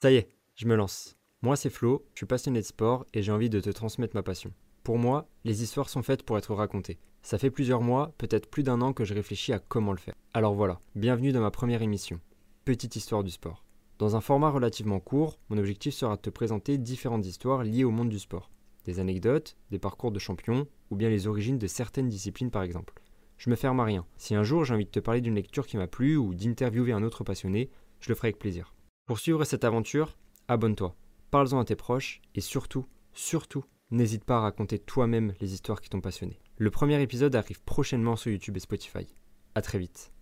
Ça y est, je me lance. Moi, c'est Flo, je suis passionné de sport et j'ai envie de te transmettre ma passion. Pour moi, les histoires sont faites pour être racontées. Ça fait plusieurs mois, peut-être plus d'un an que je réfléchis à comment le faire. Alors voilà, bienvenue dans ma première émission. Petite histoire du sport. Dans un format relativement court, mon objectif sera de te présenter différentes histoires liées au monde du sport. Des anecdotes, des parcours de champions, ou bien les origines de certaines disciplines par exemple. Je me ferme à rien. Si un jour j'ai envie de te parler d'une lecture qui m'a plu ou d'interviewer un autre passionné, je le ferai avec plaisir. Pour suivre cette aventure, abonne-toi, parle-en à tes proches et surtout, surtout, n'hésite pas à raconter toi-même les histoires qui t'ont passionné. Le premier épisode arrive prochainement sur YouTube et Spotify. A très vite.